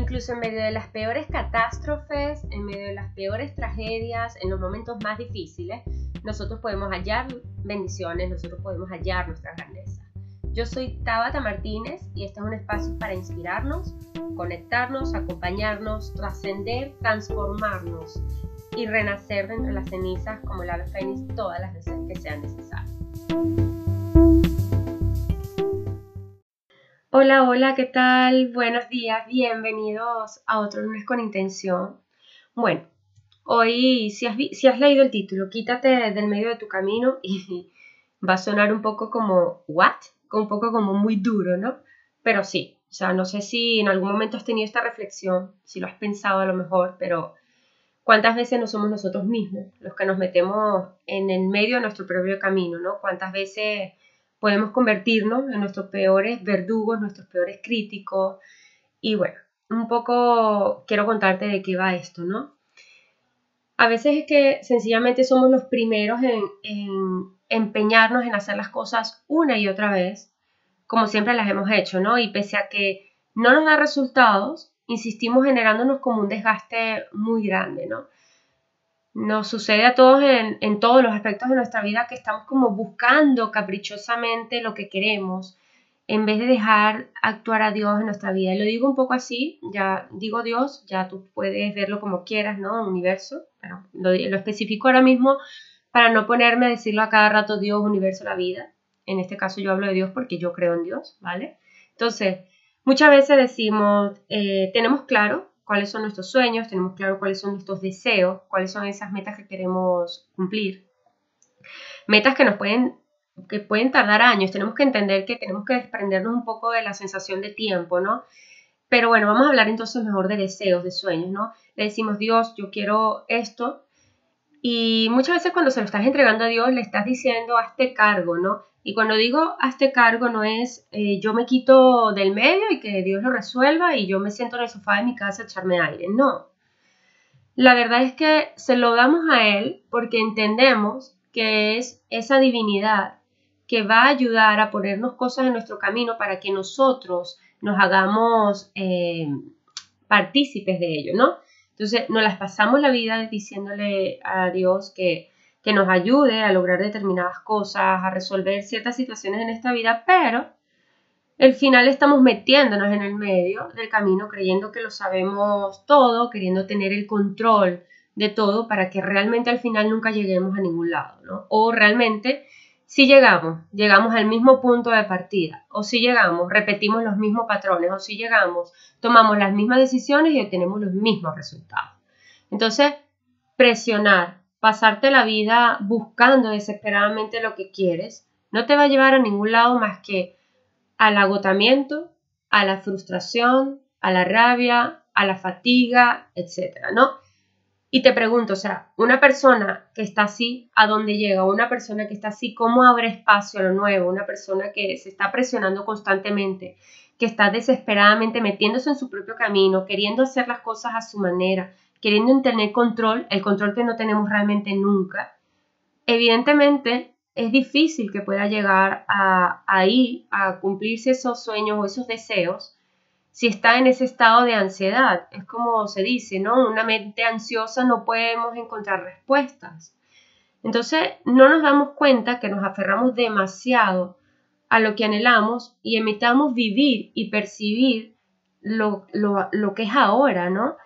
incluso en medio de las peores catástrofes, en medio de las peores tragedias, en los momentos más difíciles, nosotros podemos hallar bendiciones, nosotros podemos hallar nuestra grandeza. Yo soy Tabata Martínez y este es un espacio para inspirarnos, conectarnos, acompañarnos, trascender, transformarnos y renacer de entre las cenizas como la fénix todas las veces que sean necesarias. Hola, hola, ¿qué tal? Buenos días, bienvenidos a otro lunes con intención. Bueno, hoy si has, leído el título, quítate del medio de tu camino y va a sonar un poco como, ¿what? Un poco como muy duro, ¿no? Pero sí, o sea, no sé si en algún momento has tenido esta reflexión, si lo has pensado a lo mejor, pero ¿cuántas veces no somos nosotros mismos los que nos metemos en el medio de nuestro propio camino, ¿no? ¿Cuántas veces podemos convertirnos en nuestros peores verdugos, nuestros peores críticos. Y bueno, un poco quiero contarte de qué va esto, ¿no? A veces es que sencillamente somos los primeros en, empeñarnos en hacer las cosas una y otra vez, como siempre las hemos hecho, ¿no? Y pese a que no nos da resultados, insistimos generándonos como un desgaste muy grande, ¿no? Nos sucede a todos en, todos los aspectos de nuestra vida que estamos como buscando caprichosamente lo que queremos en vez de dejar actuar a Dios en nuestra vida. Y lo digo un poco así, ya digo Dios, ya tú puedes verlo como quieras, ¿no? Universo, pero lo, lo especifico ahora mismo para no ponerme a decirlo a cada rato Dios, universo, la vida. En este caso yo hablo de Dios porque yo creo en Dios, ¿vale? Entonces, muchas veces decimos, eh, tenemos claro cuáles son nuestros sueños, tenemos claro cuáles son nuestros deseos, cuáles son esas metas que queremos cumplir. Metas que nos pueden que pueden tardar años, tenemos que entender que tenemos que desprendernos un poco de la sensación de tiempo, ¿no? Pero bueno, vamos a hablar entonces mejor de deseos, de sueños, ¿no? Le decimos, Dios, yo quiero esto. Y muchas veces cuando se lo estás entregando a Dios, le estás diciendo, hazte cargo, ¿no? Y cuando digo este cargo no es eh, yo me quito del medio y que Dios lo resuelva y yo me siento en el sofá de mi casa a echarme aire. No. La verdad es que se lo damos a Él porque entendemos que es esa divinidad que va a ayudar a ponernos cosas en nuestro camino para que nosotros nos hagamos eh, partícipes de ello, ¿no? Entonces nos las pasamos la vida diciéndole a Dios que que nos ayude a lograr determinadas cosas, a resolver ciertas situaciones en esta vida, pero al final estamos metiéndonos en el medio del camino creyendo que lo sabemos todo, queriendo tener el control de todo para que realmente al final nunca lleguemos a ningún lado, ¿no? O realmente si llegamos, llegamos al mismo punto de partida, o si llegamos, repetimos los mismos patrones, o si llegamos, tomamos las mismas decisiones y obtenemos los mismos resultados. Entonces, presionar pasarte la vida buscando desesperadamente lo que quieres, no te va a llevar a ningún lado más que al agotamiento, a la frustración, a la rabia, a la fatiga, etcétera, ¿no? Y te pregunto, o sea, una persona que está así, ¿a dónde llega? Una persona que está así, ¿cómo abre espacio a lo nuevo? Una persona que se está presionando constantemente, que está desesperadamente metiéndose en su propio camino, queriendo hacer las cosas a su manera, queriendo tener control, el control que no tenemos realmente nunca, evidentemente es difícil que pueda llegar a, ahí a cumplirse esos sueños o esos deseos si está en ese estado de ansiedad. Es como se dice, ¿no? Una mente ansiosa no podemos encontrar respuestas. Entonces no nos damos cuenta que nos aferramos demasiado a lo que anhelamos y emitamos vivir y percibir lo, lo, lo que es ahora, ¿no?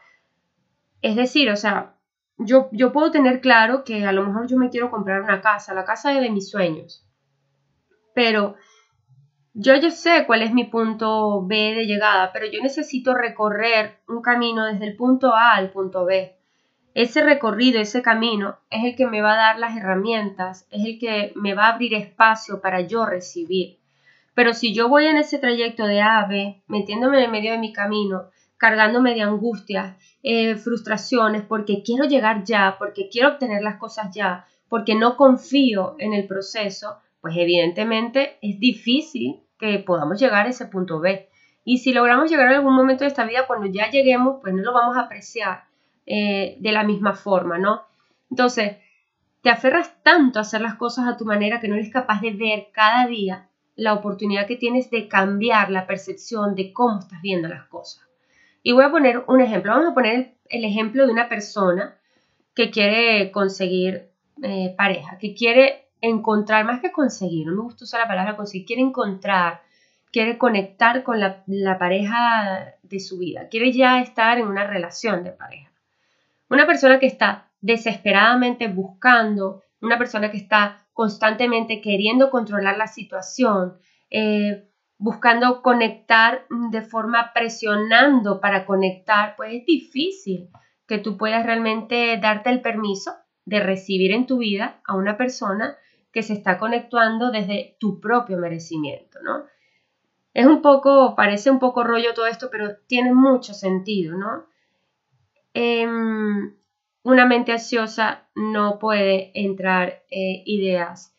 Es decir, o sea, yo, yo puedo tener claro que a lo mejor yo me quiero comprar una casa, la casa de mis sueños, pero yo ya sé cuál es mi punto B de llegada, pero yo necesito recorrer un camino desde el punto A al punto B. Ese recorrido, ese camino, es el que me va a dar las herramientas, es el que me va a abrir espacio para yo recibir. Pero si yo voy en ese trayecto de A a B, metiéndome en el medio de mi camino, cargándome de angustias, eh, frustraciones, porque quiero llegar ya, porque quiero obtener las cosas ya, porque no confío en el proceso, pues evidentemente es difícil que podamos llegar a ese punto B. Y si logramos llegar a algún momento de esta vida, cuando ya lleguemos, pues no lo vamos a apreciar eh, de la misma forma, ¿no? Entonces, te aferras tanto a hacer las cosas a tu manera que no eres capaz de ver cada día la oportunidad que tienes de cambiar la percepción de cómo estás viendo las cosas. Y voy a poner un ejemplo. Vamos a poner el ejemplo de una persona que quiere conseguir eh, pareja, que quiere encontrar, más que conseguir, no me gusta usar la palabra conseguir, quiere encontrar, quiere conectar con la, pareja de su vida, quiere ya estar en una relación de pareja. Una persona que está desesperadamente buscando, una persona que está constantemente queriendo controlar la situación, eh, buscando conectar de forma presionando para conectar, pues es difícil que tú puedas realmente darte el permiso de recibir en tu vida a una persona que se está conectando desde tu propio merecimiento, ¿no? Es un poco, parece un poco rollo todo esto, pero tiene mucho sentido, ¿no? Em, una mente ansiosa no puede entrar eh, ideas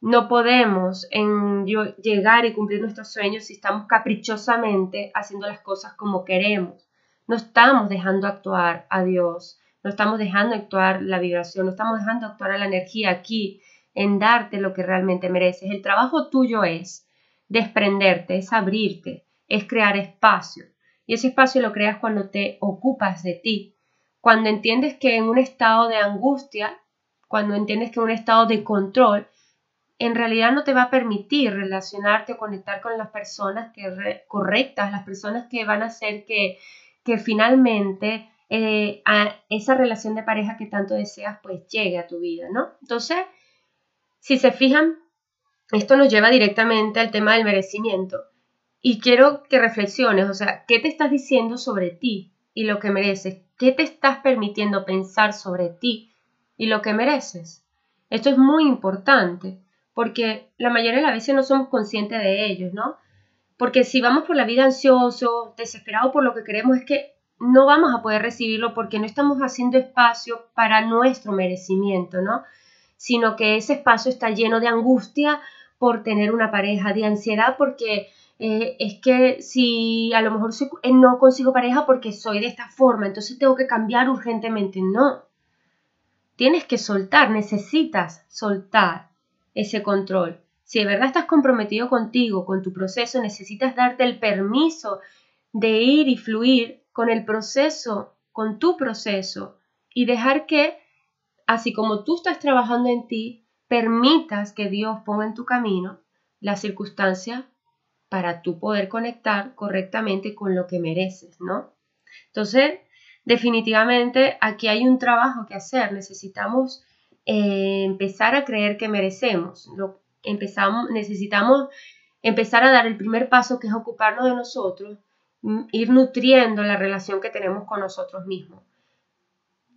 no podemos en llegar y cumplir nuestros sueños si estamos caprichosamente haciendo las cosas como queremos. No estamos dejando actuar a Dios, no estamos dejando actuar la vibración, no estamos dejando actuar a la energía aquí en darte lo que realmente mereces. El trabajo tuyo es desprenderte, es abrirte, es crear espacio. Y ese espacio lo creas cuando te ocupas de ti, cuando entiendes que en un estado de angustia, cuando entiendes que en un estado de control, en realidad no te va a permitir relacionarte o conectar con las personas que correctas, las personas que van a hacer que, que finalmente eh, a esa relación de pareja que tanto deseas pues llegue a tu vida, ¿no? Entonces, si se fijan, esto nos lleva directamente al tema del merecimiento. Y quiero que reflexiones, o sea, ¿qué te estás diciendo sobre ti y lo que mereces? ¿Qué te estás permitiendo pensar sobre ti y lo que mereces? Esto es muy importante porque la mayoría de las veces no somos conscientes de ellos, ¿no? Porque si vamos por la vida ansioso, desesperado por lo que queremos, es que no vamos a poder recibirlo porque no estamos haciendo espacio para nuestro merecimiento, ¿no? Sino que ese espacio está lleno de angustia por tener una pareja, de ansiedad porque eh, es que si a lo mejor eh, no consigo pareja porque soy de esta forma, entonces tengo que cambiar urgentemente. No. Tienes que soltar, necesitas soltar ese control. Si de verdad estás comprometido contigo, con tu proceso, necesitas darte el permiso de ir y fluir con el proceso, con tu proceso, y dejar que, así como tú estás trabajando en ti, permitas que Dios ponga en tu camino la circunstancia para tú poder conectar correctamente con lo que mereces, ¿no? Entonces, definitivamente aquí hay un trabajo que hacer. Necesitamos eh, empezar a creer que merecemos. Lo, empezamos, necesitamos empezar a dar el primer paso que es ocuparnos de nosotros, mm, ir nutriendo la relación que tenemos con nosotros mismos.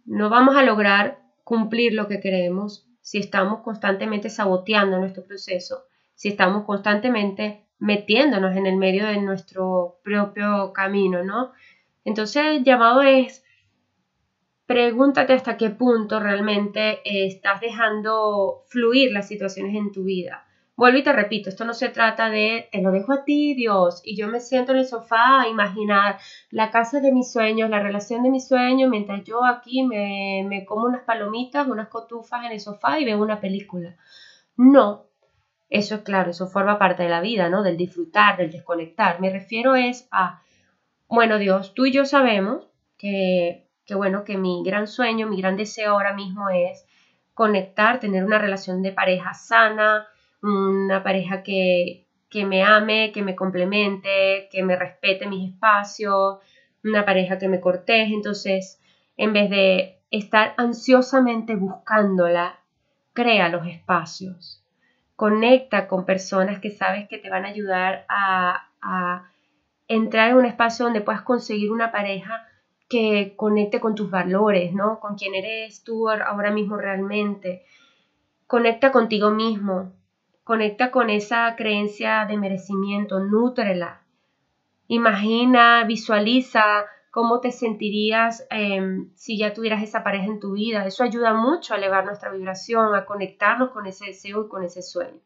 No vamos a lograr cumplir lo que queremos si estamos constantemente saboteando nuestro proceso, si estamos constantemente metiéndonos en el medio de nuestro propio camino, ¿no? Entonces, el llamado es pregúntate hasta qué punto realmente eh, estás dejando fluir las situaciones en tu vida. Vuelvo y te repito, esto no se trata de te lo dejo a ti, Dios, y yo me siento en el sofá a imaginar la casa de mis sueños, la relación de mis sueños, mientras yo aquí me, me como unas palomitas, unas cotufas en el sofá y veo una película. No, eso es claro, eso forma parte de la vida, ¿no? Del disfrutar, del desconectar. Me refiero es a, bueno, Dios, tú y yo sabemos que que bueno, que mi gran sueño, mi gran deseo ahora mismo es conectar, tener una relación de pareja sana, una pareja que, que me ame, que me complemente, que me respete mis espacios, una pareja que me corteje. Entonces, en vez de estar ansiosamente buscándola, crea los espacios. Conecta con personas que sabes que te van a ayudar a, a entrar en un espacio donde puedas conseguir una pareja que conecte con tus valores, ¿no? Con quién eres tú ahora mismo realmente. Conecta contigo mismo, conecta con esa creencia de merecimiento, nútrela. Imagina, visualiza cómo te sentirías em, si ya tuvieras esa pareja en tu vida. Eso ayuda mucho a elevar nuestra vibración, a conectarnos con ese deseo y con ese sueño.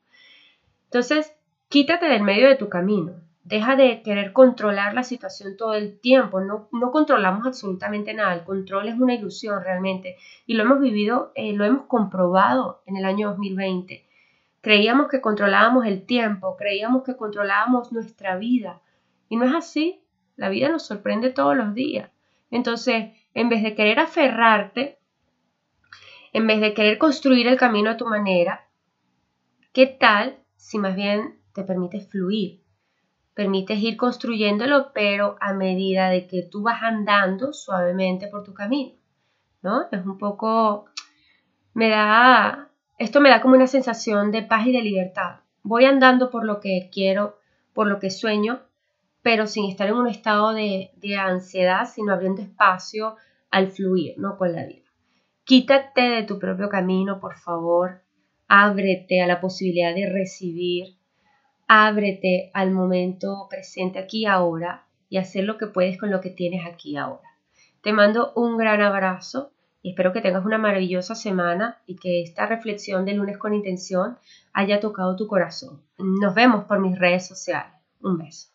Entonces, quítate del medio de tu camino. Deja de querer controlar la situación todo el tiempo. No, no controlamos absolutamente nada. El control es una ilusión realmente. Y lo hemos vivido, eh, lo hemos comprobado en el año 2020. Creíamos que controlábamos el tiempo, creíamos que controlábamos nuestra vida. Y no es así. La vida nos sorprende todos los días. Entonces, en vez de querer aferrarte, en vez de querer construir el camino a tu manera, ¿qué tal si más bien te permites fluir? Permites ir construyéndolo, pero a medida de que tú vas andando suavemente por tu camino, ¿no? Es un poco, me da, esto me da como una sensación de paz y de libertad. Voy andando por lo que quiero, por lo que sueño, pero sin estar en un estado de, ansiedad, sino abriendo espacio al fluir, ¿no? Con la vida. Quítate de tu propio camino, por favor. Ábrete a la posibilidad de recibir. Ábrete al momento presente aquí ahora y hacer lo que puedes con lo que tienes aquí ahora. Te mando un gran abrazo y espero que tengas una maravillosa semana y que esta reflexión de lunes con intención haya tocado tu corazón. Nos vemos por mis redes sociales. Un beso.